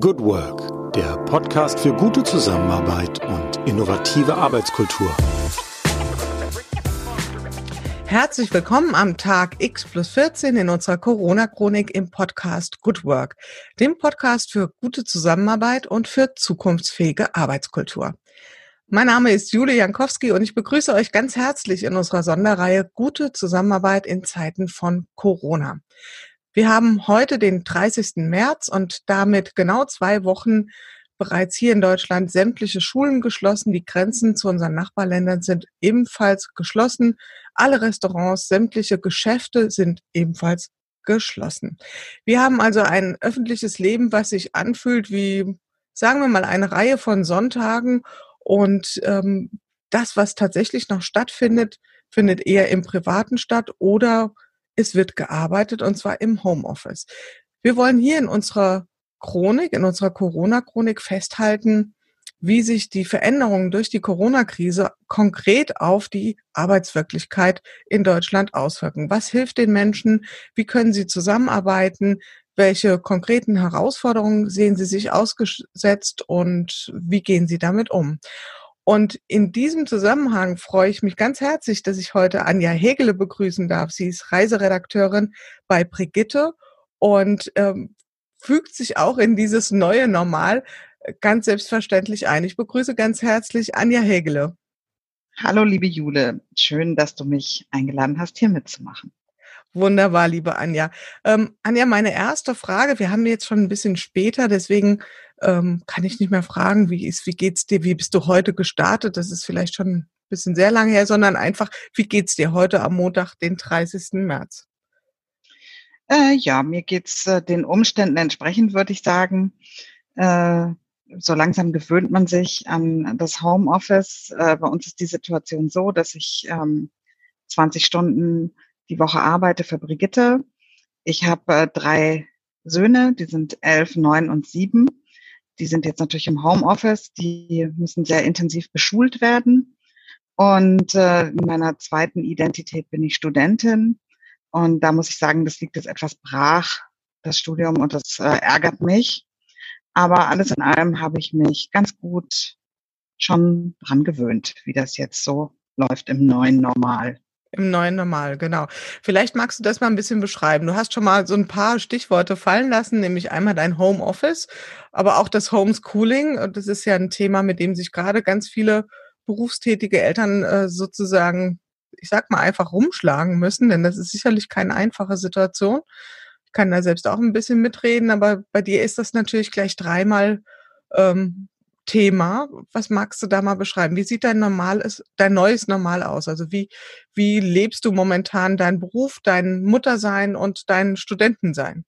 Good Work, der Podcast für gute Zusammenarbeit und innovative Arbeitskultur. Herzlich willkommen am Tag X plus 14 in unserer Corona-Chronik im Podcast Good Work, dem Podcast für gute Zusammenarbeit und für zukunftsfähige Arbeitskultur. Mein Name ist Julie Jankowski und ich begrüße euch ganz herzlich in unserer Sonderreihe Gute Zusammenarbeit in Zeiten von Corona. Wir haben heute den 30. März und damit genau zwei Wochen bereits hier in Deutschland sämtliche Schulen geschlossen. Die Grenzen zu unseren Nachbarländern sind ebenfalls geschlossen. Alle Restaurants, sämtliche Geschäfte sind ebenfalls geschlossen. Wir haben also ein öffentliches Leben, was sich anfühlt wie, sagen wir mal, eine Reihe von Sonntagen und ähm, das, was tatsächlich noch stattfindet, findet eher im Privaten statt oder es wird gearbeitet und zwar im Homeoffice. Wir wollen hier in unserer Chronik, in unserer Corona-Chronik festhalten, wie sich die Veränderungen durch die Corona-Krise konkret auf die Arbeitswirklichkeit in Deutschland auswirken. Was hilft den Menschen? Wie können sie zusammenarbeiten? Welche konkreten Herausforderungen sehen sie sich ausgesetzt und wie gehen sie damit um? Und in diesem Zusammenhang freue ich mich ganz herzlich, dass ich heute Anja Hegele begrüßen darf. Sie ist Reiseredakteurin bei Brigitte und ähm, fügt sich auch in dieses neue Normal äh, ganz selbstverständlich ein. Ich begrüße ganz herzlich Anja Hegele. Hallo, liebe Jule. Schön, dass du mich eingeladen hast, hier mitzumachen. Wunderbar, liebe Anja. Ähm, Anja, meine erste Frage, wir haben jetzt schon ein bisschen später, deswegen ähm, kann ich nicht mehr fragen, wie ist, wie geht's dir, wie bist du heute gestartet? Das ist vielleicht schon ein bisschen sehr lange her, sondern einfach, wie geht's dir heute am Montag, den 30. März? Äh, ja, mir geht's äh, den Umständen entsprechend, würde ich sagen. Äh, so langsam gewöhnt man sich an das Homeoffice. Äh, bei uns ist die Situation so, dass ich ähm, 20 Stunden die Woche arbeite für Brigitte. Ich habe äh, drei Söhne, die sind elf, neun und sieben. Die sind jetzt natürlich im Homeoffice, die müssen sehr intensiv beschult werden. Und äh, in meiner zweiten Identität bin ich Studentin. Und da muss ich sagen, das liegt jetzt etwas brach, das Studium, und das äh, ärgert mich. Aber alles in allem habe ich mich ganz gut schon dran gewöhnt, wie das jetzt so läuft im neuen Normal. Im neuen Normal, genau. Vielleicht magst du das mal ein bisschen beschreiben. Du hast schon mal so ein paar Stichworte fallen lassen, nämlich einmal dein Homeoffice, aber auch das Homeschooling. Und das ist ja ein Thema, mit dem sich gerade ganz viele berufstätige Eltern äh, sozusagen, ich sag mal, einfach rumschlagen müssen, denn das ist sicherlich keine einfache Situation. Ich kann da selbst auch ein bisschen mitreden, aber bei dir ist das natürlich gleich dreimal ähm, Thema. Was magst du da mal beschreiben? Wie sieht dein normales, dein neues Normal aus? Also wie, wie lebst du momentan deinen Beruf, dein Muttersein und dein Studentensein?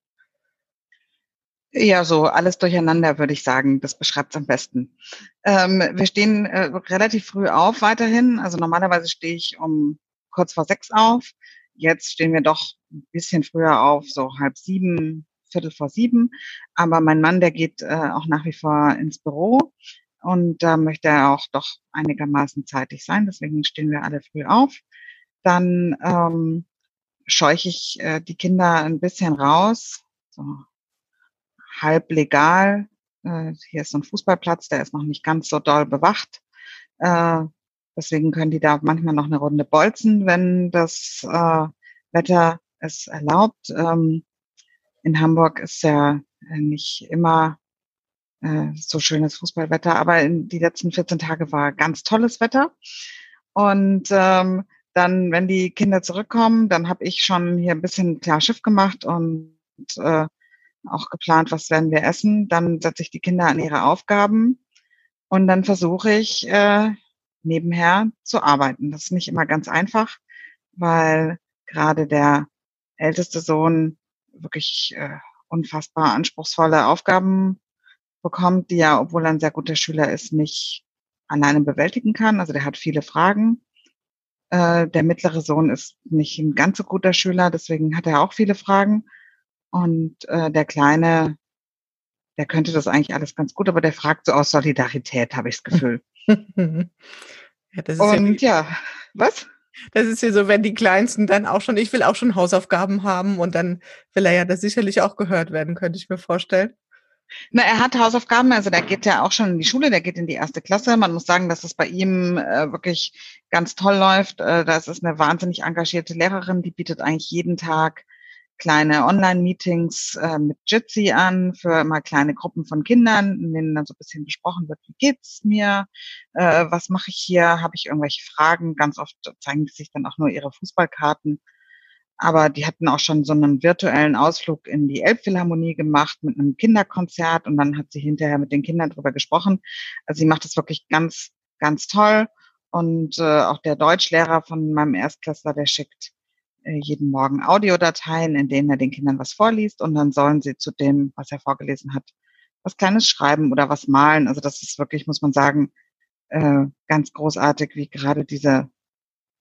Ja, so alles durcheinander, würde ich sagen. Das beschreibt es am besten. Ähm, wir stehen äh, relativ früh auf weiterhin. Also normalerweise stehe ich um kurz vor sechs auf. Jetzt stehen wir doch ein bisschen früher auf, so halb sieben, Viertel vor sieben. Aber mein Mann, der geht äh, auch nach wie vor ins Büro und da möchte er auch doch einigermaßen zeitig sein. Deswegen stehen wir alle früh auf. Dann ähm, scheuche ich äh, die Kinder ein bisschen raus, so halb legal. Äh, hier ist so ein Fußballplatz, der ist noch nicht ganz so doll bewacht. Äh, deswegen können die da manchmal noch eine Runde bolzen, wenn das äh, Wetter es erlaubt. Ähm, in Hamburg ist ja äh, nicht immer äh, so schönes Fußballwetter, aber in die letzten 14 Tage war ganz tolles Wetter. Und ähm, dann, wenn die Kinder zurückkommen, dann habe ich schon hier ein bisschen klar Schiff gemacht und äh, auch geplant, was werden wir essen. Dann setze ich die Kinder an ihre Aufgaben und dann versuche ich äh, nebenher zu arbeiten. Das ist nicht immer ganz einfach, weil gerade der älteste Sohn wirklich äh, unfassbar anspruchsvolle Aufgaben bekommt, die er, obwohl er ein sehr guter Schüler ist, nicht alleine bewältigen kann. Also der hat viele Fragen. Äh, der mittlere Sohn ist nicht ein ganz so guter Schüler, deswegen hat er auch viele Fragen. Und äh, der Kleine, der könnte das eigentlich alles ganz gut, aber der fragt so aus Solidarität, habe ich das Gefühl. ja, das Und ja, ja, was? Das ist ja so, wenn die Kleinsten dann auch schon, ich will auch schon Hausaufgaben haben und dann will er ja das sicherlich auch gehört werden, könnte ich mir vorstellen. Na, er hat Hausaufgaben, also der geht ja auch schon in die Schule, der geht in die erste Klasse. Man muss sagen, dass es bei ihm äh, wirklich ganz toll läuft. Äh, das ist eine wahnsinnig engagierte Lehrerin, die bietet eigentlich jeden Tag kleine Online-Meetings äh, mit Jitsi an für mal kleine Gruppen von Kindern, in denen dann so ein bisschen besprochen wird, wie geht's mir, äh, was mache ich hier, habe ich irgendwelche Fragen. Ganz oft zeigen sich dann auch nur ihre Fußballkarten aber die hatten auch schon so einen virtuellen Ausflug in die Elbphilharmonie gemacht mit einem Kinderkonzert und dann hat sie hinterher mit den Kindern drüber gesprochen. Also sie macht das wirklich ganz, ganz toll. Und äh, auch der Deutschlehrer von meinem Erstklässler, der schickt jeden Morgen Audiodateien, in denen er den Kindern was vorliest und dann sollen sie zu dem, was er vorgelesen hat, was Kleines schreiben oder was malen. Also das ist wirklich, muss man sagen, äh, ganz großartig, wie gerade diese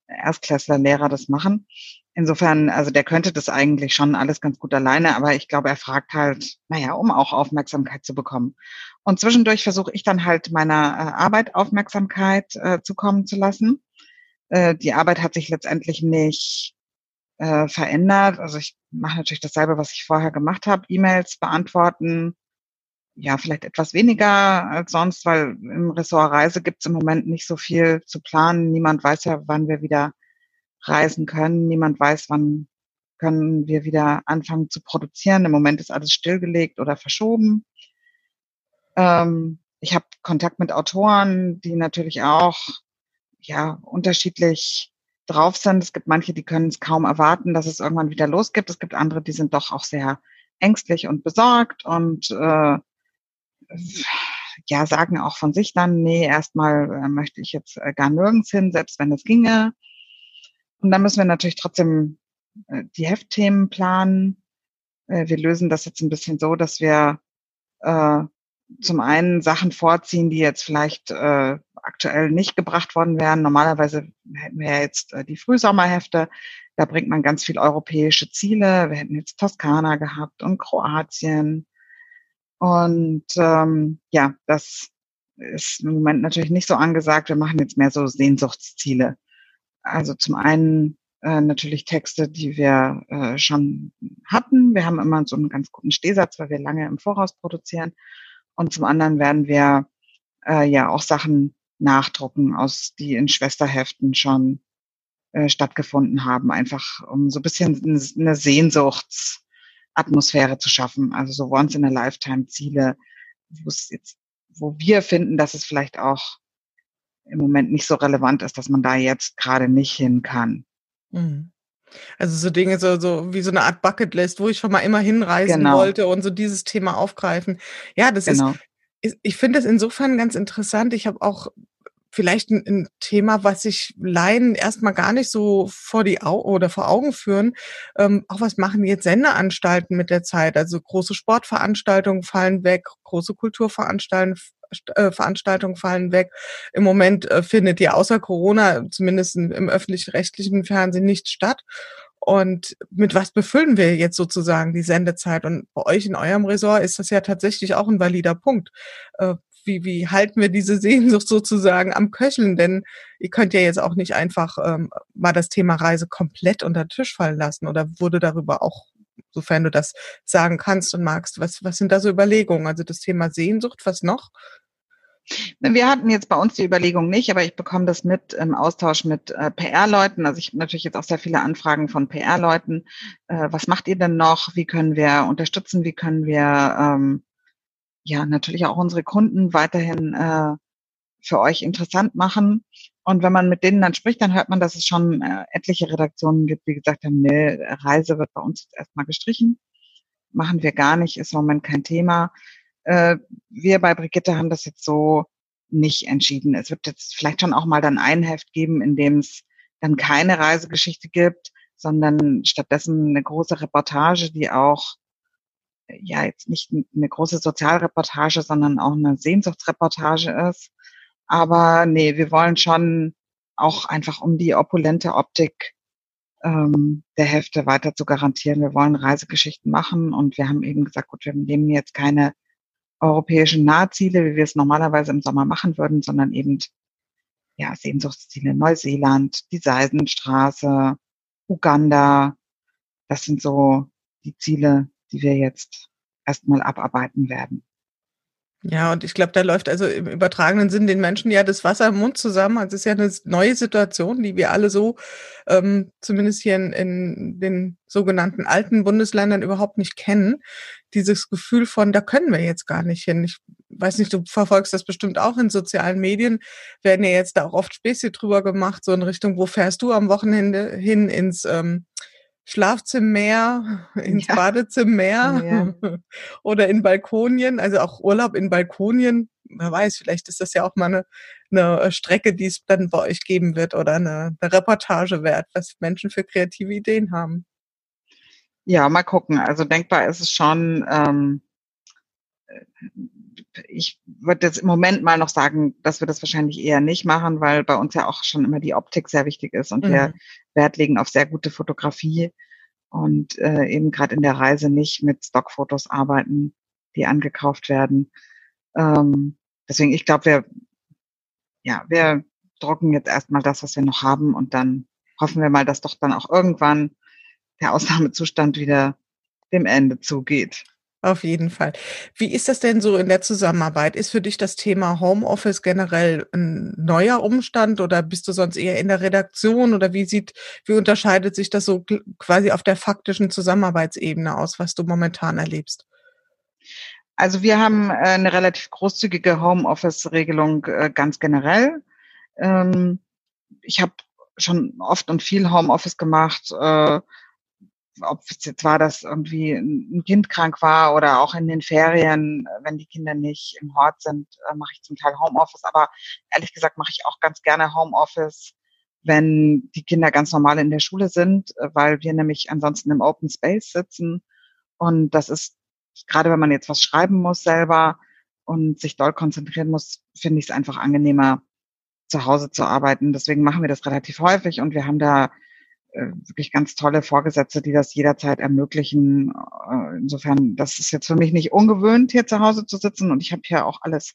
Erstklässler-Lehrer das machen. Insofern, also der könnte das eigentlich schon alles ganz gut alleine, aber ich glaube, er fragt halt, naja, um auch Aufmerksamkeit zu bekommen. Und zwischendurch versuche ich dann halt meiner äh, Arbeit Aufmerksamkeit äh, zukommen zu lassen. Äh, die Arbeit hat sich letztendlich nicht äh, verändert. Also ich mache natürlich dasselbe, was ich vorher gemacht habe. E-Mails beantworten, ja, vielleicht etwas weniger als sonst, weil im Ressort Reise gibt es im Moment nicht so viel zu planen. Niemand weiß ja, wann wir wieder reisen können. Niemand weiß, wann können wir wieder anfangen zu produzieren. Im Moment ist alles stillgelegt oder verschoben. Ähm, ich habe Kontakt mit Autoren, die natürlich auch ja unterschiedlich drauf sind. Es gibt manche, die können es kaum erwarten, dass es irgendwann wieder losgibt. Es gibt andere, die sind doch auch sehr ängstlich und besorgt und äh, ja, sagen auch von sich dann, nee, erstmal äh, möchte ich jetzt äh, gar nirgends hin, selbst wenn es ginge. Und dann müssen wir natürlich trotzdem äh, die Heftthemen planen. Wir lösen das jetzt ein bisschen so, dass wir äh, zum einen Sachen vorziehen, die jetzt vielleicht äh, aktuell nicht gebracht worden wären. Normalerweise hätten wir jetzt äh, die Frühsommerhefte. Da bringt man ganz viel europäische Ziele. Wir hätten jetzt Toskana gehabt und Kroatien und ähm, ja, das ist im Moment natürlich nicht so angesagt. Wir machen jetzt mehr so Sehnsuchtsziele. Also zum einen äh, natürlich Texte, die wir äh, schon hatten. Wir haben immer so einen ganz guten Stehsatz, weil wir lange im Voraus produzieren. Und zum anderen werden wir äh, ja auch Sachen nachdrucken, aus die in Schwesterheften schon äh, stattgefunden haben, einfach um so ein bisschen eine Sehnsuchts Atmosphäre zu schaffen. Also so once in a lifetime Ziele, wo es jetzt, wo wir finden, dass es vielleicht auch im Moment nicht so relevant ist, dass man da jetzt gerade nicht hin kann. Mhm. Also so Dinge, so, so wie so eine Art Bucketlist, wo ich schon mal immer hinreisen genau. wollte und so dieses Thema aufgreifen. Ja, das genau. ist, ich finde es insofern ganz interessant. Ich habe auch vielleicht ein, ein Thema, was sich Laien erstmal gar nicht so vor die Au oder vor Augen führen. Ähm, auch was machen jetzt Sendeanstalten mit der Zeit? Also große Sportveranstaltungen fallen weg, große Kulturveranstaltungen äh, Veranstaltungen fallen weg. Im Moment äh, findet ja außer Corona, zumindest im öffentlich-rechtlichen Fernsehen, nichts statt. Und mit was befüllen wir jetzt sozusagen die Sendezeit? Und bei euch in eurem Ressort ist das ja tatsächlich auch ein valider Punkt. Äh, wie, wie halten wir diese Sehnsucht sozusagen am Köcheln? Denn ihr könnt ja jetzt auch nicht einfach ähm, mal das Thema Reise komplett unter den Tisch fallen lassen oder wurde darüber auch, sofern du das sagen kannst und magst, was, was sind da so Überlegungen? Also das Thema Sehnsucht, was noch? Wir hatten jetzt bei uns die Überlegung nicht, aber ich bekomme das mit im Austausch mit äh, PR-Leuten. Also ich habe natürlich jetzt auch sehr viele Anfragen von PR-Leuten. Äh, was macht ihr denn noch? Wie können wir unterstützen? Wie können wir ähm, ja natürlich auch unsere Kunden weiterhin äh, für euch interessant machen. Und wenn man mit denen dann spricht, dann hört man, dass es schon äh, etliche Redaktionen gibt, die gesagt haben, nee, Reise wird bei uns jetzt erstmal gestrichen. Machen wir gar nicht, ist im Moment kein Thema. Äh, wir bei Brigitte haben das jetzt so nicht entschieden. Es wird jetzt vielleicht schon auch mal dann ein Heft geben, in dem es dann keine Reisegeschichte gibt, sondern stattdessen eine große Reportage, die auch ja jetzt nicht eine große Sozialreportage, sondern auch eine Sehnsuchtsreportage ist. Aber nee, wir wollen schon auch einfach um die opulente Optik ähm, der Hefte weiter zu garantieren. Wir wollen Reisegeschichten machen und wir haben eben gesagt, gut, wir nehmen jetzt keine europäischen Nahziele, wie wir es normalerweise im Sommer machen würden, sondern eben ja, Sehnsuchtsziele Neuseeland, die Seisenstraße, Uganda. Das sind so die Ziele, die wir jetzt erstmal abarbeiten werden. Ja, und ich glaube, da läuft also im übertragenen Sinn den Menschen ja das Wasser im Mund zusammen. Also es ist ja eine neue Situation, die wir alle so, ähm, zumindest hier in, in den sogenannten alten Bundesländern überhaupt nicht kennen. Dieses Gefühl von, da können wir jetzt gar nicht hin. Ich weiß nicht, du verfolgst das bestimmt auch in sozialen Medien, werden ja jetzt da auch oft Späße drüber gemacht, so in Richtung, wo fährst du am Wochenende hin ins ähm, Schlafzimmer, ins ja. Badezimmer ja. oder in Balkonien, also auch Urlaub in Balkonien. Wer weiß, vielleicht ist das ja auch mal eine, eine Strecke, die es dann bei euch geben wird oder eine, eine Reportage wert, was Menschen für kreative Ideen haben. Ja, mal gucken. Also denkbar ist es schon, ähm, ich würde jetzt im Moment mal noch sagen, dass wir das wahrscheinlich eher nicht machen, weil bei uns ja auch schon immer die Optik sehr wichtig ist und mhm. wir Wert legen auf sehr gute Fotografie und äh, eben gerade in der Reise nicht mit Stockfotos arbeiten, die angekauft werden. Ähm, deswegen, ich glaube, wir, ja, wir drucken jetzt erstmal das, was wir noch haben und dann hoffen wir mal, dass doch dann auch irgendwann der Ausnahmezustand wieder dem Ende zugeht. Auf jeden Fall. Wie ist das denn so in der Zusammenarbeit? Ist für dich das Thema Homeoffice generell ein neuer Umstand oder bist du sonst eher in der Redaktion oder wie sieht, wie unterscheidet sich das so quasi auf der faktischen Zusammenarbeitsebene aus, was du momentan erlebst? Also wir haben äh, eine relativ großzügige Homeoffice-Regelung äh, ganz generell. Ähm, ich habe schon oft und viel Homeoffice gemacht äh, ob es jetzt war, dass irgendwie ein Kind krank war oder auch in den Ferien, wenn die Kinder nicht im Hort sind, äh, mache ich zum Teil Homeoffice. Aber ehrlich gesagt mache ich auch ganz gerne Homeoffice, wenn die Kinder ganz normal in der Schule sind, äh, weil wir nämlich ansonsten im Open Space sitzen. Und das ist, gerade wenn man jetzt was schreiben muss selber und sich doll konzentrieren muss, finde ich es einfach angenehmer, zu Hause zu arbeiten. Deswegen machen wir das relativ häufig und wir haben da wirklich ganz tolle Vorgesetzte, die das jederzeit ermöglichen. Äh, insofern, das ist jetzt für mich nicht ungewöhnt, hier zu Hause zu sitzen und ich habe hier auch alles,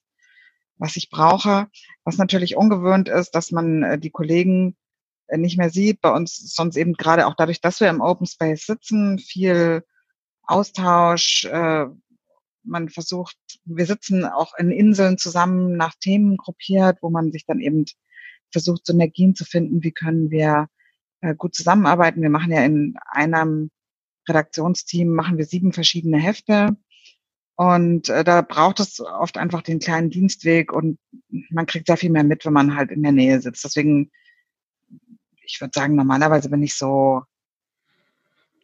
was ich brauche. Was natürlich ungewöhnt ist, dass man äh, die Kollegen nicht mehr sieht. Bei uns sonst eben gerade auch dadurch, dass wir im Open Space sitzen, viel Austausch. Man versucht, wir sitzen auch in Inseln zusammen nach Themen gruppiert, wo man sich dann eben versucht, Synergien zu finden. Wie können wir äh, gut zusammenarbeiten. Wir machen ja in einem Redaktionsteam, machen wir sieben verschiedene Hefte. Und äh, da braucht es oft einfach den kleinen Dienstweg und man kriegt sehr viel mehr mit, wenn man halt in der Nähe sitzt. Deswegen, ich würde sagen, normalerweise bin ich so,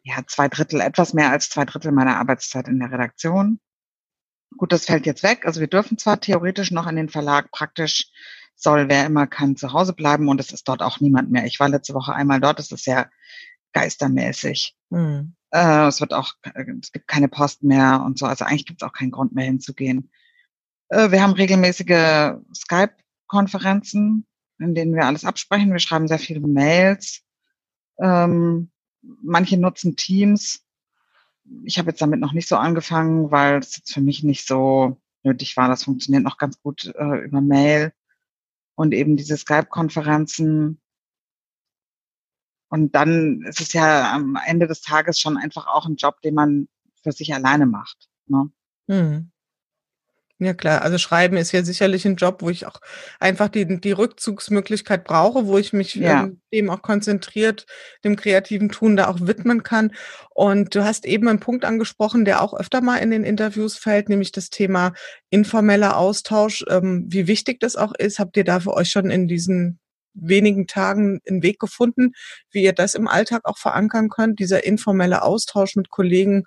ja, zwei Drittel, etwas mehr als zwei Drittel meiner Arbeitszeit in der Redaktion. Gut, das fällt jetzt weg. Also wir dürfen zwar theoretisch noch in den Verlag praktisch soll, wer immer kann, zu Hause bleiben und es ist dort auch niemand mehr. Ich war letzte Woche einmal dort, es ist sehr geistermäßig. Mhm. Äh, es wird auch, es gibt keine Post mehr und so, also eigentlich gibt es auch keinen Grund mehr hinzugehen. Äh, wir haben regelmäßige Skype-Konferenzen, in denen wir alles absprechen. Wir schreiben sehr viele Mails. Ähm, manche nutzen Teams. Ich habe jetzt damit noch nicht so angefangen, weil es jetzt für mich nicht so nötig war. Das funktioniert noch ganz gut äh, über Mail und eben diese Skype-Konferenzen. Und dann ist es ja am Ende des Tages schon einfach auch ein Job, den man für sich alleine macht. Ne? Hm. Ja klar, also Schreiben ist ja sicherlich ein Job, wo ich auch einfach die, die Rückzugsmöglichkeit brauche, wo ich mich ja. ähm, dem auch konzentriert, dem kreativen Tun da auch widmen kann. Und du hast eben einen Punkt angesprochen, der auch öfter mal in den Interviews fällt, nämlich das Thema informeller Austausch. Ähm, wie wichtig das auch ist, habt ihr da für euch schon in diesen wenigen Tagen einen Weg gefunden, wie ihr das im Alltag auch verankern könnt, dieser informelle Austausch mit Kollegen,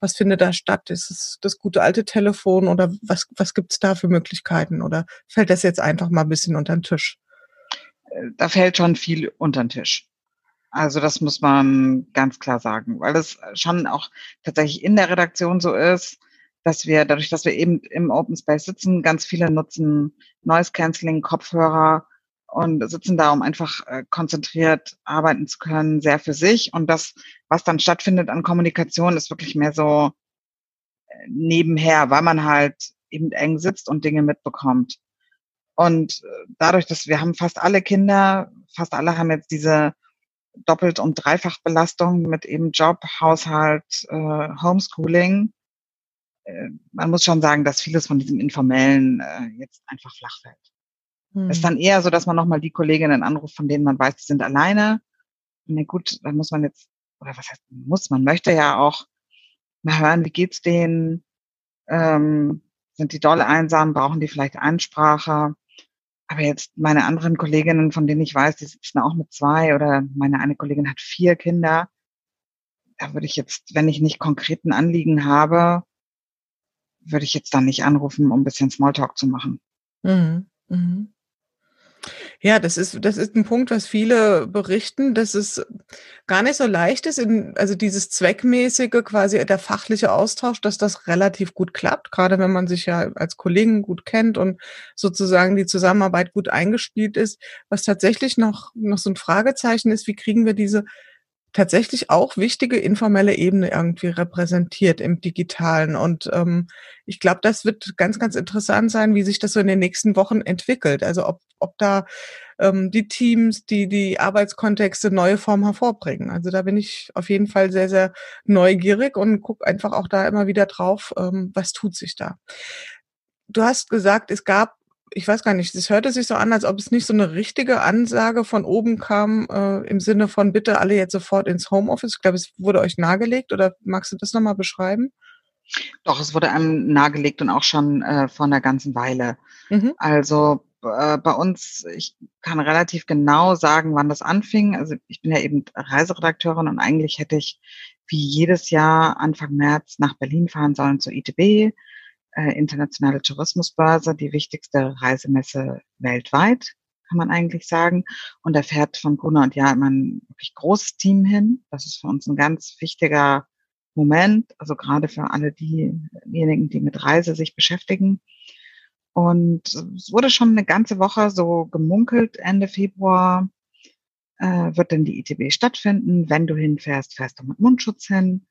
was findet da statt? Ist es das gute alte Telefon oder was, was gibt's da für Möglichkeiten? Oder fällt das jetzt einfach mal ein bisschen unter den Tisch? Äh, da fällt schon viel unter den Tisch. Also das muss man ganz klar sagen, weil es schon auch tatsächlich in der Redaktion so ist, dass wir dadurch, dass wir eben im Open Space sitzen, ganz viele nutzen Noise Cancelling Kopfhörer und sitzen da, um einfach äh, konzentriert arbeiten zu können, sehr für sich. Und das, was dann stattfindet an Kommunikation, ist wirklich mehr so äh, nebenher, weil man halt eben eng sitzt und Dinge mitbekommt. Und äh, dadurch, dass wir haben fast alle Kinder, fast alle haben jetzt diese Doppelt- und Dreifachbelastung mit eben Job, Haushalt, Homeschooling, man muss schon sagen, dass vieles von diesem Informellen jetzt einfach flach fällt. Hm. Ist dann eher so, dass man nochmal die Kolleginnen anruft, von denen man weiß, die sind alleine. Na gut, dann muss man jetzt, oder was heißt muss, man möchte ja auch mal hören, wie geht's denen? Ähm, sind die doll einsam? Brauchen die vielleicht Einsprache? Aber jetzt meine anderen Kolleginnen, von denen ich weiß, die sitzen auch mit zwei oder meine eine Kollegin hat vier Kinder. Da würde ich jetzt, wenn ich nicht konkreten Anliegen habe, würde ich jetzt dann nicht anrufen, um ein bisschen Smalltalk zu machen. Mhm. Mhm. Ja, das ist, das ist ein Punkt, was viele berichten, dass es gar nicht so leicht ist, in, also dieses zweckmäßige, quasi der fachliche Austausch, dass das relativ gut klappt, gerade wenn man sich ja als Kollegen gut kennt und sozusagen die Zusammenarbeit gut eingespielt ist. Was tatsächlich noch, noch so ein Fragezeichen ist, wie kriegen wir diese tatsächlich auch wichtige informelle Ebene irgendwie repräsentiert im Digitalen. Und ähm, ich glaube, das wird ganz, ganz interessant sein, wie sich das so in den nächsten Wochen entwickelt. Also ob, ob da ähm, die Teams, die die Arbeitskontexte neue Formen hervorbringen. Also da bin ich auf jeden Fall sehr, sehr neugierig und gucke einfach auch da immer wieder drauf, ähm, was tut sich da. Du hast gesagt, es gab ich weiß gar nicht, es hörte sich so an, als ob es nicht so eine richtige Ansage von oben kam, äh, im Sinne von bitte alle jetzt sofort ins Homeoffice. Ich glaube, es wurde euch nahegelegt oder magst du das nochmal beschreiben? Doch, es wurde einem nahegelegt und auch schon äh, vor einer ganzen Weile. Mhm. Also äh, bei uns, ich kann relativ genau sagen, wann das anfing. Also ich bin ja eben Reiseredakteurin und eigentlich hätte ich wie jedes Jahr Anfang März nach Berlin fahren sollen zur ITB äh, internationale Tourismusbörse, die wichtigste Reisemesse weltweit, kann man eigentlich sagen. Und da fährt von Gruner und Ja immer ein wirklich großes Team hin. Das ist für uns ein ganz wichtiger Moment, also gerade für alle diejenigen, die mit Reise sich beschäftigen. Und es wurde schon eine ganze Woche so gemunkelt, Ende Februar äh, wird denn die ITB stattfinden. Wenn du hinfährst, fährst du mit Mundschutz hin.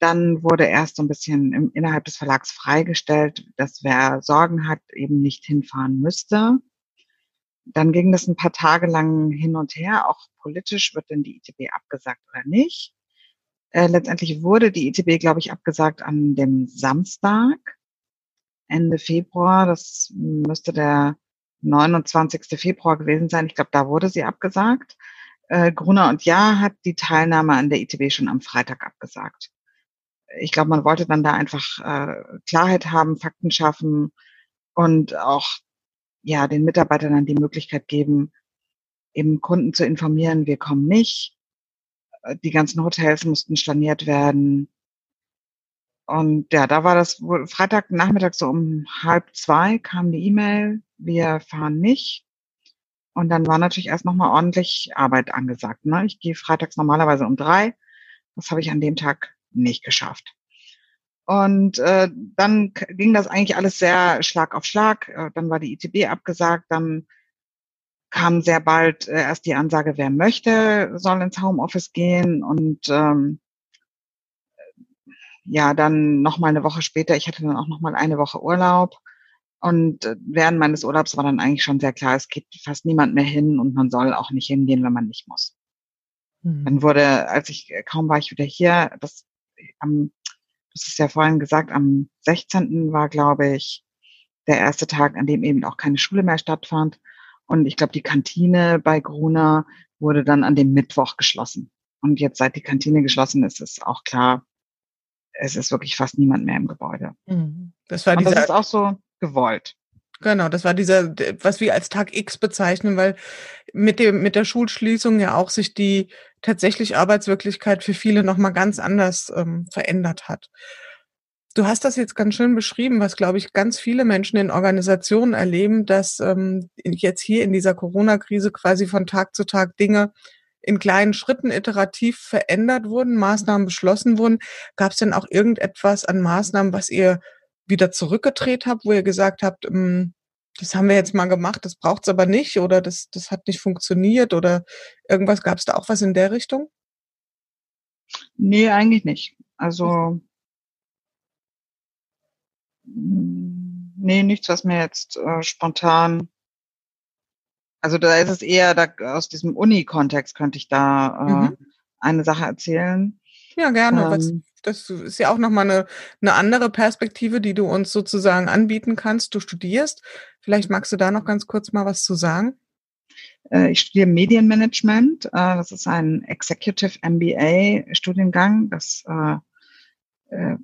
Dann wurde erst so ein bisschen im, innerhalb des Verlags freigestellt, dass wer Sorgen hat, eben nicht hinfahren müsste. Dann ging das ein paar Tage lang hin und her. Auch politisch wird denn die ITB abgesagt oder nicht. Äh, letztendlich wurde die ITB, glaube ich, abgesagt an dem Samstag, Ende Februar. Das müsste der 29. Februar gewesen sein. Ich glaube, da wurde sie abgesagt. Äh, Gruner und Ja hat die Teilnahme an der ITB schon am Freitag abgesagt ich glaube, man wollte dann da einfach äh, Klarheit haben, Fakten schaffen und auch ja den Mitarbeitern dann die Möglichkeit geben, eben Kunden zu informieren, wir kommen nicht. Äh, die ganzen Hotels mussten storniert werden. Und ja, da war das wohl Freitagnachmittag so um halb zwei kam die E-Mail, wir fahren nicht. Und dann war natürlich erst nochmal ordentlich Arbeit angesagt. Ne? Ich gehe freitags normalerweise um drei. Das habe ich an dem Tag nicht geschafft. Und äh, dann ging das eigentlich alles sehr Schlag auf Schlag. Äh, dann war die ITB abgesagt, dann kam sehr bald äh, erst die Ansage, wer möchte, soll ins Homeoffice gehen. Und ähm, ja, dann noch mal eine Woche später, ich hatte dann auch noch mal eine Woche Urlaub. Und äh, während meines Urlaubs war dann eigentlich schon sehr klar, es geht fast niemand mehr hin und man soll auch nicht hingehen, wenn man nicht muss. Hm. Dann wurde, als ich kaum war ich wieder hier, das am, das ist ja vorhin gesagt, am 16. war, glaube ich, der erste Tag, an dem eben auch keine Schule mehr stattfand. Und ich glaube, die Kantine bei Gruner wurde dann an dem Mittwoch geschlossen. Und jetzt, seit die Kantine geschlossen ist, ist auch klar, es ist wirklich fast niemand mehr im Gebäude. Mhm. Das war dieser, Und das ist auch so gewollt. Genau, das war dieser, was wir als Tag X bezeichnen, weil mit dem, mit der Schulschließung ja auch sich die tatsächlich Arbeitswirklichkeit für viele nochmal ganz anders ähm, verändert hat. Du hast das jetzt ganz schön beschrieben, was, glaube ich, ganz viele Menschen in Organisationen erleben, dass ähm, jetzt hier in dieser Corona-Krise quasi von Tag zu Tag Dinge in kleinen Schritten iterativ verändert wurden, Maßnahmen beschlossen wurden. Gab es denn auch irgendetwas an Maßnahmen, was ihr wieder zurückgedreht habt, wo ihr gesagt habt, hm, das haben wir jetzt mal gemacht, das braucht's aber nicht oder das, das hat nicht funktioniert oder irgendwas, gab es da auch was in der Richtung? Nee, eigentlich nicht. Also hm, nee, nichts, was mir jetzt äh, spontan. Also da ist es eher, da, aus diesem Uni-Kontext könnte ich da äh, mhm. eine Sache erzählen. Ja, gerne. Ähm, Das ist ja auch nochmal eine, eine andere Perspektive, die du uns sozusagen anbieten kannst. Du studierst. Vielleicht magst du da noch ganz kurz mal was zu sagen. Äh, ich studiere Medienmanagement. Äh, das ist ein Executive MBA Studiengang. Das äh,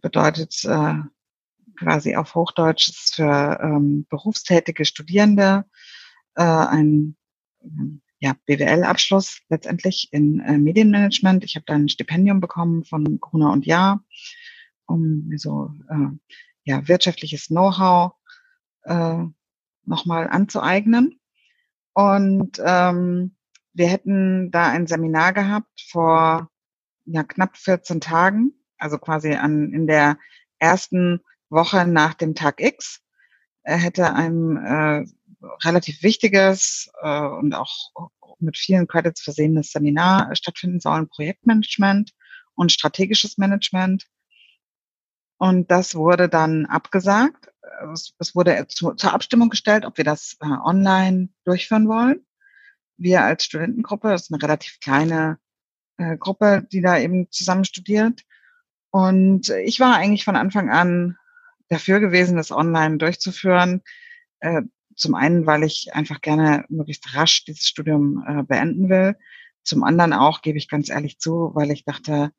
bedeutet quasi auf Hochdeutsch für ähm, berufstätige Studierende ein ja, BWL-Abschluss letztendlich in äh, Medienmanagement. Ich habe dann ein Stipendium bekommen von Gruner und Jahr, um so äh, ja, wirtschaftliches Know-how äh, nochmal anzueignen. Und ähm, wir hätten da ein Seminar gehabt vor ja, knapp 14 Tagen, also quasi an, in der ersten Woche nach dem Tag X. Hätte ein äh, relativ wichtiges äh, und auch mit vielen Credits versehenes Seminar stattfinden sollen, Projektmanagement und strategisches Management. Und das wurde dann abgesagt. Es, es wurde zu, zur Abstimmung gestellt, ob wir das äh, online durchführen wollen. Wir als Studentengruppe, das ist eine relativ kleine äh, Gruppe, die da eben zusammen studiert. Und ich war eigentlich von Anfang an dafür gewesen, das online durchzuführen. Äh, zum einen, weil ich einfach gerne möglichst rasch dieses Studium äh, beenden will. Zum anderen auch, gebe ich ganz ehrlich zu, weil ich dachte,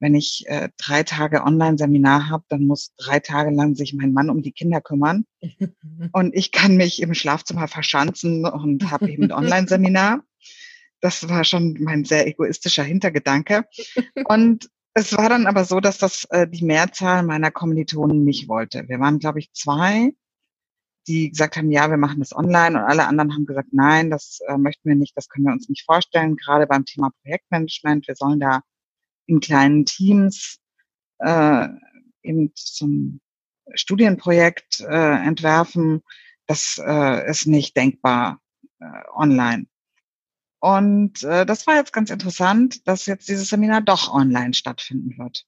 wenn ich äh, drei Tage Online-Seminar habe, dann muss drei Tage lang sich mein Mann um die Kinder kümmern. Und ich kann mich im Schlafzimmer verschanzen und habe eben ein Online-Seminar. Das war schon mein sehr egoistischer Hintergedanke. Und es war dann aber so, dass das äh, die Mehrzahl meiner Kommilitonen nicht wollte. Wir waren, glaube ich, zwei die gesagt haben, ja, wir machen das online und alle anderen haben gesagt, nein, das äh, möchten wir nicht, das können wir uns nicht vorstellen, gerade beim Thema Projektmanagement. Wir sollen da in kleinen Teams äh, eben zum Studienprojekt äh, entwerfen. Das äh, ist nicht denkbar äh, online. Und äh, das war jetzt ganz interessant, dass jetzt dieses Seminar doch online stattfinden wird.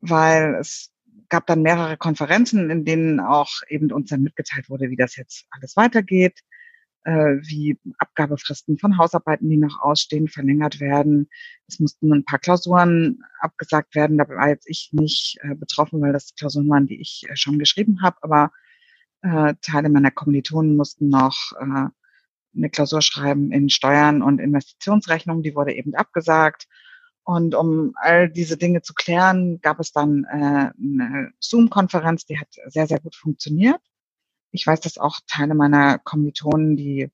Weil es gab dann mehrere Konferenzen, in denen auch eben uns dann mitgeteilt wurde, wie das jetzt alles weitergeht, äh, wie Abgabefristen von Hausarbeiten, die noch ausstehen, verlängert werden. Es mussten ein paar Klausuren abgesagt werden. Da war jetzt ich nicht äh, betroffen, weil das Klausuren waren, die ich äh, schon geschrieben habe, aber äh, Teile meiner Kommilitonen mussten noch äh, eine Klausur schreiben in Steuern und Investitionsrechnungen, die wurde eben abgesagt. Und um all diese Dinge zu klären, gab es dann äh, eine Zoom-Konferenz, die hat sehr, sehr gut funktioniert. Ich weiß, dass auch Teile meiner Kommilitonen, die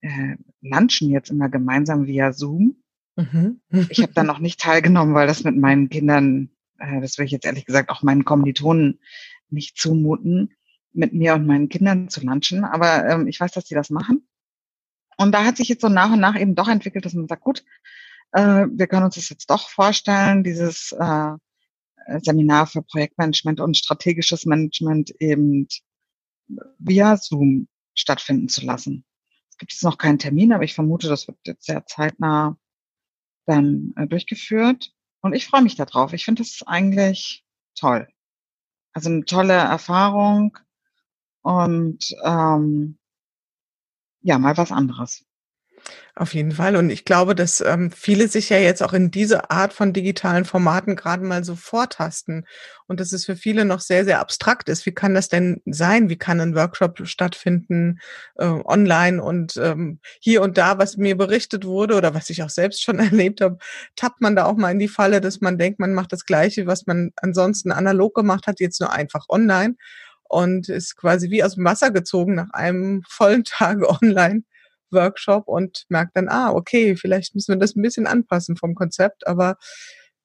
äh, lunchen jetzt immer gemeinsam via Zoom. Mhm. Ich habe da noch nicht teilgenommen, weil das mit meinen Kindern, äh, das will ich jetzt ehrlich gesagt auch meinen Kommilitonen nicht zumuten, mit mir und meinen Kindern zu lunchen. Aber ähm, ich weiß, dass die das machen. Und da hat sich jetzt so nach und nach eben doch entwickelt, dass man sagt, gut, äh, wir können uns das jetzt doch vorstellen, dieses äh, Seminar für Projektmanagement und strategisches Management eben via Zoom stattfinden zu lassen. Es gibt jetzt noch keinen Termin, aber ich vermute, das wird jetzt sehr zeitnah dann äh, durchgeführt. Und ich freue mich darauf. Ich finde das eigentlich toll. Also eine tolle Erfahrung und ähm, ja, mal was anderes. Auf jeden Fall. Und ich glaube, dass ähm, viele sich ja jetzt auch in diese Art von digitalen Formaten gerade mal so vortasten und dass es für viele noch sehr, sehr abstrakt ist. Wie kann das denn sein? Wie kann ein Workshop stattfinden äh, online? Und ähm, hier und da, was mir berichtet wurde oder was ich auch selbst schon erlebt habe, tappt man da auch mal in die Falle, dass man denkt, man macht das Gleiche, was man ansonsten analog gemacht hat, jetzt nur einfach online und ist quasi wie aus dem Wasser gezogen nach einem vollen Tag online Workshop und merkt dann, ah, okay, vielleicht müssen wir das ein bisschen anpassen vom Konzept, aber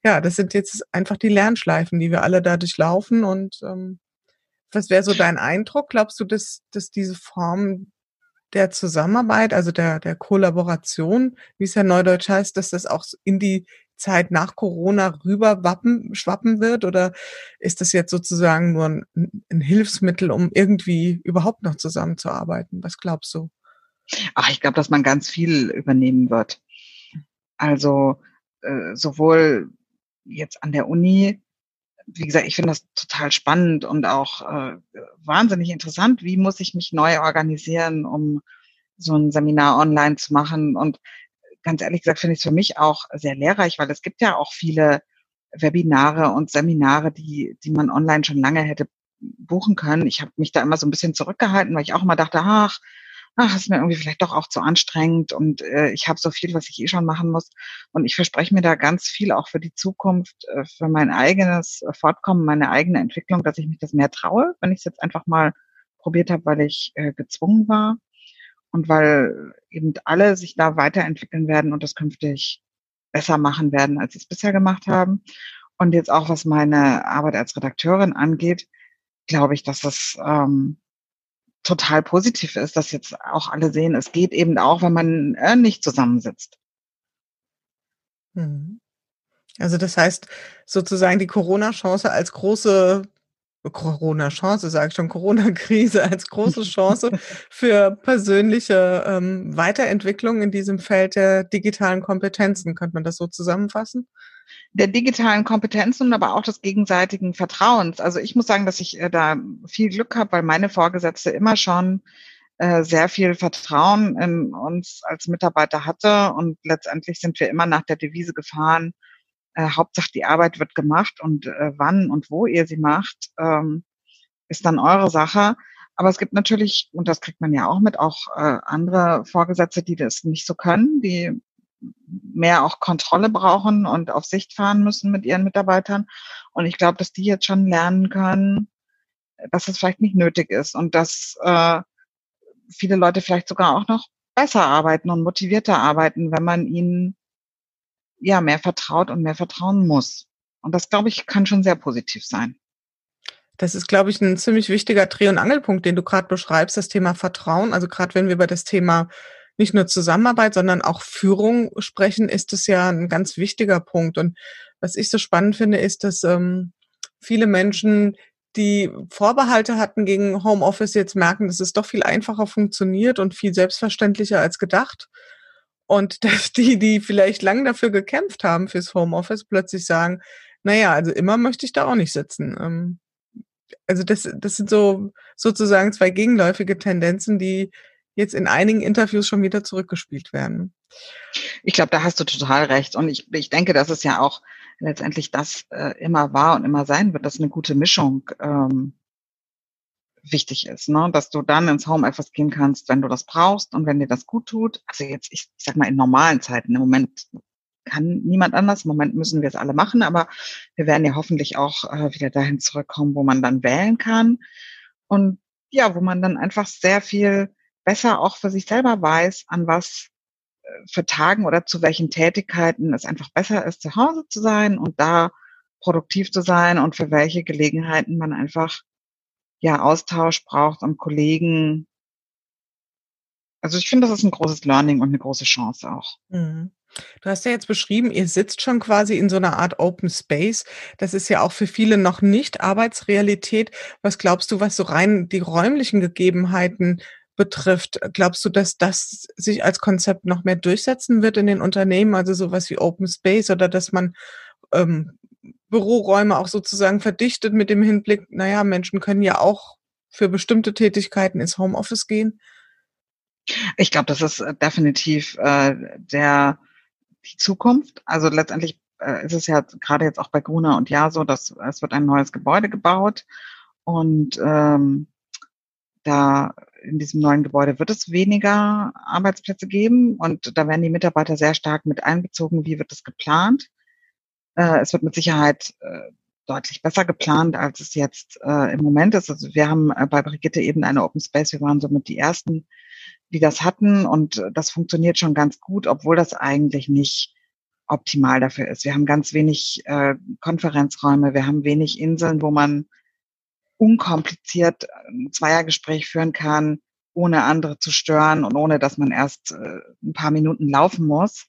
ja, das sind jetzt einfach die Lernschleifen, die wir alle dadurch laufen und ähm, was wäre so dein Eindruck? Glaubst du, dass, dass diese Form der Zusammenarbeit, also der, der Kollaboration, wie es ja neudeutsch heißt, dass das auch in die Zeit nach Corona rüber wappen, schwappen wird? Oder ist das jetzt sozusagen nur ein, ein Hilfsmittel, um irgendwie überhaupt noch zusammenzuarbeiten? Was glaubst du? Ach, ich glaube, dass man ganz viel übernehmen wird. Also äh, sowohl jetzt an der Uni, wie gesagt, ich finde das total spannend und auch äh, wahnsinnig interessant. Wie muss ich mich neu organisieren, um so ein Seminar online zu machen? Und ganz ehrlich gesagt finde ich es für mich auch sehr lehrreich, weil es gibt ja auch viele Webinare und Seminare, die, die man online schon lange hätte buchen können. Ich habe mich da immer so ein bisschen zurückgehalten, weil ich auch immer dachte, ach, ach, ist mir irgendwie vielleicht doch auch zu anstrengend und äh, ich habe so viel, was ich eh schon machen muss. Und ich verspreche mir da ganz viel auch für die Zukunft, äh, für mein eigenes Fortkommen, meine eigene Entwicklung, dass ich mich das mehr traue, wenn ich es jetzt einfach mal probiert habe, weil ich äh, gezwungen war und weil eben alle sich da weiterentwickeln werden und das künftig besser machen werden, als sie es bisher gemacht haben. Und jetzt auch, was meine Arbeit als Redakteurin angeht, glaube ich, dass es ähm, total positiv ist, dass jetzt auch alle sehen, es geht eben auch, wenn man äh, nicht zusammensitzt. Mhm. Also das heißt sozusagen die Corona-Chance als große Corona-Chance, sage ich schon, Corona-Krise als große Chance für persönliche ähm, Weiterentwicklung in diesem Feld der digitalen Kompetenzen. Könnte man das so zusammenfassen? Der digitalen Kompetenzen, aber auch des gegenseitigen Vertrauens. Also ich muss sagen, dass ich äh, da viel Glück habe, weil meine Vorgesetzte immer schon äh, sehr viel Vertrauen in uns als Mitarbeiter hatte und letztendlich sind wir immer nach der Devise gefahren, äh, Hauptsache die Arbeit wird gemacht und äh, wann und wo ihr sie macht, ähm, ist dann eure Sache. Aber es gibt natürlich, und das kriegt man ja auch mit, auch äh, andere Vorgesetzte, die das nicht so können, die mehr auch Kontrolle brauchen und auf Sicht fahren müssen mit ihren Mitarbeitern. Und ich glaube, dass die jetzt schon lernen können, dass es vielleicht nicht nötig ist und dass äh, viele Leute vielleicht sogar auch noch besser arbeiten und motivierter arbeiten, wenn man ihnen ja, mehr vertraut und mehr vertrauen muss. Und das, glaube ich, kann schon sehr positiv sein. Das ist, glaube ich, ein ziemlich wichtiger Dreh- und Angelpunkt, den du gerade beschreibst, das Thema Vertrauen. Also gerade wenn wir über das Thema nicht nur Zusammenarbeit, sondern auch Führung sprechen, ist es ja ein ganz wichtiger Punkt. Und was ich so spannend finde, ist, dass ähm, viele Menschen, die Vorbehalte hatten gegen Homeoffice, jetzt merken, dass es doch viel einfacher funktioniert und viel selbstverständlicher als gedacht. Und dass die, die vielleicht lang dafür gekämpft haben fürs Homeoffice, plötzlich sagen, naja, also immer möchte ich da auch nicht sitzen. Ähm, also das, das sind so sozusagen zwei gegenläufige Tendenzen, die jetzt in einigen Interviews schon wieder zurückgespielt werden. Ich glaube, da hast du total recht. Und ich, ich denke, dass es ja auch letztendlich das äh, immer war und immer sein wird, dass eine gute Mischung ähm, wichtig ist, ne? dass du dann ins Homeoffice gehen kannst, wenn du das brauchst und wenn dir das gut tut. Also jetzt, ich, ich sag mal, in normalen Zeiten, im Moment kann niemand anders, im Moment müssen wir es alle machen, aber wir werden ja hoffentlich auch äh, wieder dahin zurückkommen, wo man dann wählen kann und ja, wo man dann einfach sehr viel besser auch für sich selber weiß, an was äh, für Tagen oder zu welchen Tätigkeiten es einfach besser ist, zu Hause zu sein und da produktiv zu sein und für welche Gelegenheiten man einfach ja Austausch braucht und Kollegen. Also ich finde, das ist ein großes Learning und eine große Chance auch. Mhm. Du hast ja jetzt beschrieben, ihr sitzt schon quasi in so einer Art Open Space. Das ist ja auch für viele noch nicht Arbeitsrealität. Was glaubst du, was so rein die räumlichen Gegebenheiten betrifft? Glaubst du, dass das sich als Konzept noch mehr durchsetzen wird in den Unternehmen? Also sowas wie Open Space oder dass man ähm, Büroräume auch sozusagen verdichtet mit dem Hinblick, naja, Menschen können ja auch für bestimmte Tätigkeiten ins Homeoffice gehen? Ich glaube, das ist äh, definitiv äh, der die Zukunft. Also letztendlich äh, ist es ja gerade jetzt auch bei Gruner und Ja so, dass es wird ein neues Gebäude gebaut und ähm, da in diesem neuen Gebäude wird es weniger Arbeitsplätze geben und da werden die Mitarbeiter sehr stark mit einbezogen. Wie wird es geplant? Äh, es wird mit Sicherheit äh, deutlich besser geplant, als es jetzt äh, im Moment ist. Also wir haben äh, bei Brigitte eben eine Open Space. Wir waren somit die ersten, die das hatten und das funktioniert schon ganz gut, obwohl das eigentlich nicht optimal dafür ist. Wir haben ganz wenig äh, Konferenzräume, wir haben wenig Inseln, wo man unkompliziert ein Zweiergespräch führen kann, ohne andere zu stören und ohne dass man erst äh, ein paar Minuten laufen muss.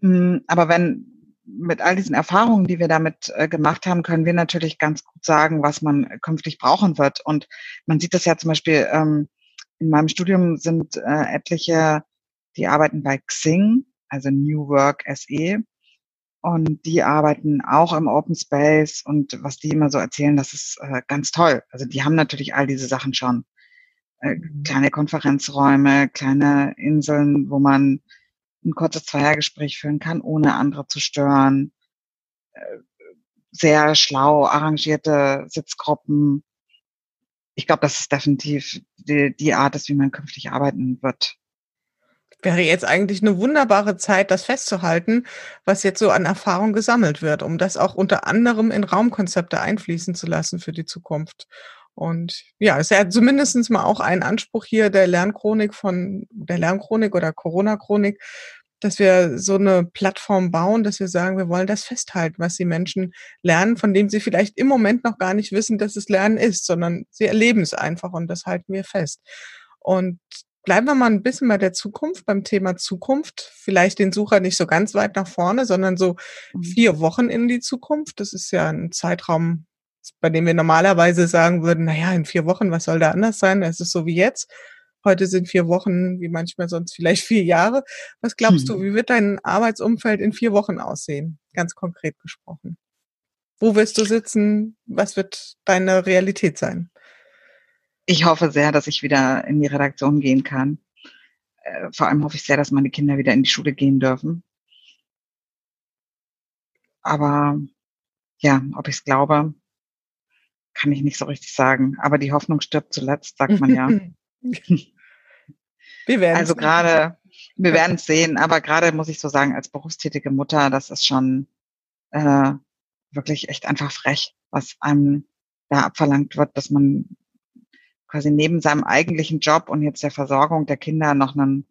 Hm, aber wenn mit all diesen Erfahrungen, die wir damit äh, gemacht haben, können wir natürlich ganz gut sagen, was man künftig brauchen wird. Und man sieht das ja zum Beispiel, ähm, in meinem Studium sind äh, etliche, die arbeiten bei Xing, also New Work SE. Und die arbeiten auch im Open Space und was die immer so erzählen, das ist äh, ganz toll. Also die haben natürlich all diese Sachen schon. Äh, mhm. kleine Konferenzräume, kleine Inseln, wo man ein kurzes Zweiergespräch führen kann, ohne andere zu stören. Äh, sehr schlau arrangierte Sitzgruppen. Ich glaube, das ist definitiv die, die Art ist, wie man künftig arbeiten wird. Wäre jetzt eigentlich eine wunderbare Zeit, das festzuhalten, was jetzt so an Erfahrung gesammelt wird, um das auch unter anderem in Raumkonzepte einfließen zu lassen für die Zukunft. Und ja, ist ja zumindestens mal auch ein Anspruch hier der Lernchronik von der Lernchronik oder Corona-Chronik, dass wir so eine Plattform bauen, dass wir sagen, wir wollen das festhalten, was die Menschen lernen, von dem sie vielleicht im Moment noch gar nicht wissen, dass es Lernen ist, sondern sie erleben es einfach und das halten wir fest. Und bleiben wir mal ein bisschen bei der Zukunft, beim Thema Zukunft. Vielleicht den Sucher nicht so ganz weit nach vorne, sondern so mhm. vier Wochen in die Zukunft. Das ist ja ein Zeitraum, bei dem wir normalerweise sagen würden, na ja, in vier Wochen, was soll da anders sein? Es ist so wie jetzt. Heute sind vier Wochen, wie manchmal sonst vielleicht vier Jahre. Was glaubst hm. du, wie wird dein Arbeitsumfeld in vier Wochen aussehen? Ganz konkret gesprochen. Wo wirst du sitzen? Was wird deine Realität sein? Ich hoffe sehr, dass ich wieder in die Redaktion gehen kann. Äh, vor allem hoffe ich sehr, dass meine Kinder wieder in die Schule gehen dürfen. Aber ja, ob ich es glaube, kann ich nicht so richtig sagen. Aber die Hoffnung stirbt zuletzt, sagt man ja. wir werden also gerade, wir werden es sehen, aber gerade muss ich so sagen, als berufstätige Mutter, das ist schon äh, wirklich echt einfach frech, was einem da abverlangt wird, dass man quasi neben seinem eigentlichen Job und jetzt der Versorgung der Kinder noch einen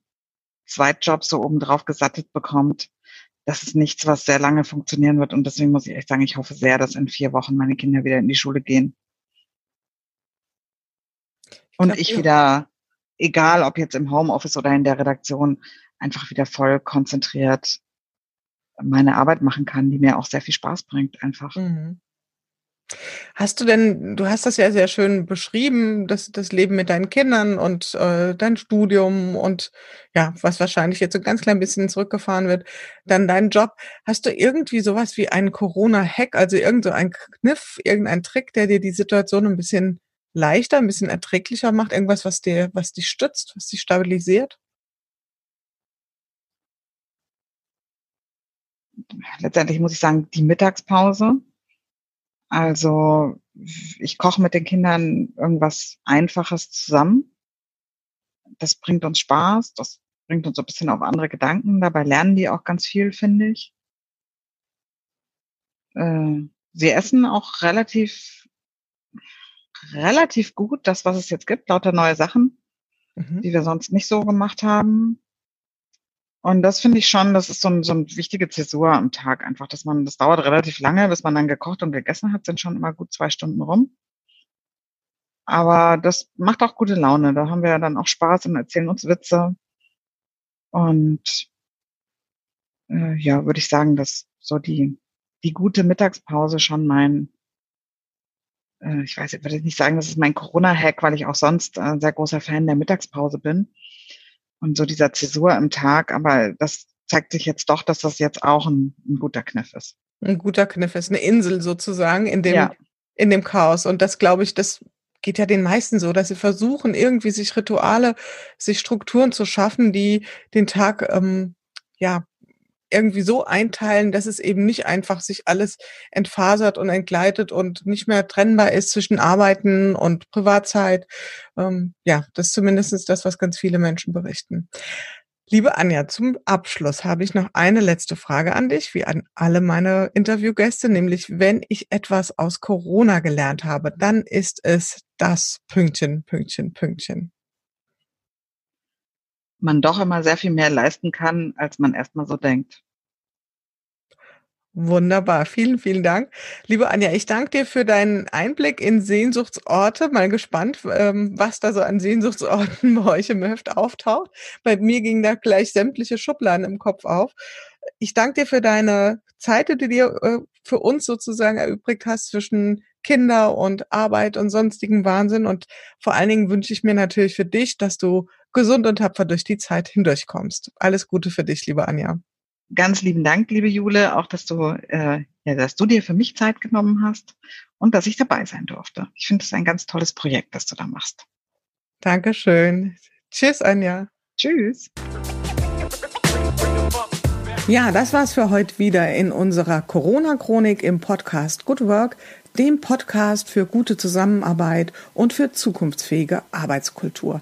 Zweitjob so obendrauf gesattelt bekommt. Das ist nichts, was sehr lange funktionieren wird. Und deswegen muss ich echt sagen, ich hoffe sehr, dass in vier Wochen meine Kinder wieder in die Schule gehen. Und ich, ich wieder, egal ob jetzt im Homeoffice oder in der Redaktion, einfach wieder voll konzentriert meine Arbeit machen kann, die mir auch sehr viel Spaß bringt, einfach. Mhm. Hast du denn, du hast das ja sehr schön beschrieben, das, das Leben mit deinen Kindern und äh, dein Studium und ja, was wahrscheinlich jetzt so ein ganz klein bisschen zurückgefahren wird, dann dein Job. Hast du irgendwie sowas wie einen Corona-Hack, also irgendein so Kniff, irgendein Trick, der dir die Situation ein bisschen leichter, ein bisschen erträglicher macht? Irgendwas, was dir, was dich stützt, was dich stabilisiert? Letztendlich muss ich sagen, die Mittagspause also ich koche mit den Kindern irgendwas Einfaches zusammen. Das bringt uns Spaß, das bringt uns so ein bisschen auf andere Gedanken. Dabei lernen die auch ganz viel, finde ich. Äh, sie essen auch relativ, relativ gut, das, was es jetzt gibt, lauter neue Sachen, mhm. die wir sonst nicht so gemacht haben. Und das finde ich schon, das ist so, ein, so eine wichtige Zäsur am Tag einfach, dass man, das dauert relativ lange, bis man dann gekocht und gegessen hat, sind schon immer gut zwei Stunden rum. Aber das macht auch gute Laune. Da haben wir ja dann auch Spaß und erzählen uns Witze. Und äh, ja, würde ich sagen, dass so die, die gute Mittagspause schon mein, äh, ich weiß, ich würde nicht sagen, das ist mein Corona-Hack, weil ich auch sonst ein sehr großer Fan der Mittagspause bin und so dieser Zäsur im Tag. Aber das zeigt sich jetzt doch, dass das jetzt auch ein, ein guter Kniff ist. Ein guter Kniff ist eine Insel sozusagen in dem, ja. in dem Chaos. Und das glaube ich, das geht ja den meisten so, dass sie versuchen, irgendwie sich Rituale, sich Strukturen zu schaffen, die den Tag ähm, ja irgendwie so einteilen, dass es eben nicht einfach sich alles entfasert und entgleitet und nicht mehr trennbar ist zwischen Arbeiten und Privatzeit. Ähm, ja, das ist zumindest das, was ganz viele Menschen berichten. Liebe Anja, zum Abschluss habe ich noch eine letzte Frage an dich, wie an alle meine Interviewgäste, nämlich wenn ich etwas aus Corona gelernt habe, dann ist es das Pünktchen, Pünktchen, Pünktchen man doch immer sehr viel mehr leisten kann, als man erstmal so denkt. Wunderbar, vielen, vielen Dank. Liebe Anja, ich danke dir für deinen Einblick in Sehnsuchtsorte. Mal gespannt, ähm, was da so an Sehnsuchtsorten bei euch im Heft auftaucht. Bei mir ging da gleich sämtliche Schubladen im Kopf auf. Ich danke dir für deine Zeit, die du dir äh, für uns sozusagen erübrigt hast zwischen Kinder und Arbeit und sonstigen Wahnsinn. Und vor allen Dingen wünsche ich mir natürlich für dich, dass du gesund und tapfer durch die Zeit hindurchkommst. Alles Gute für dich, liebe Anja. Ganz lieben Dank, liebe Jule, auch dass du, äh, ja, dass du dir für mich Zeit genommen hast und dass ich dabei sein durfte. Ich finde es ein ganz tolles Projekt, das du da machst. Dankeschön. Tschüss, Anja. Tschüss. Ja, das war's für heute wieder in unserer Corona-Chronik im Podcast Good Work, dem Podcast für gute Zusammenarbeit und für zukunftsfähige Arbeitskultur.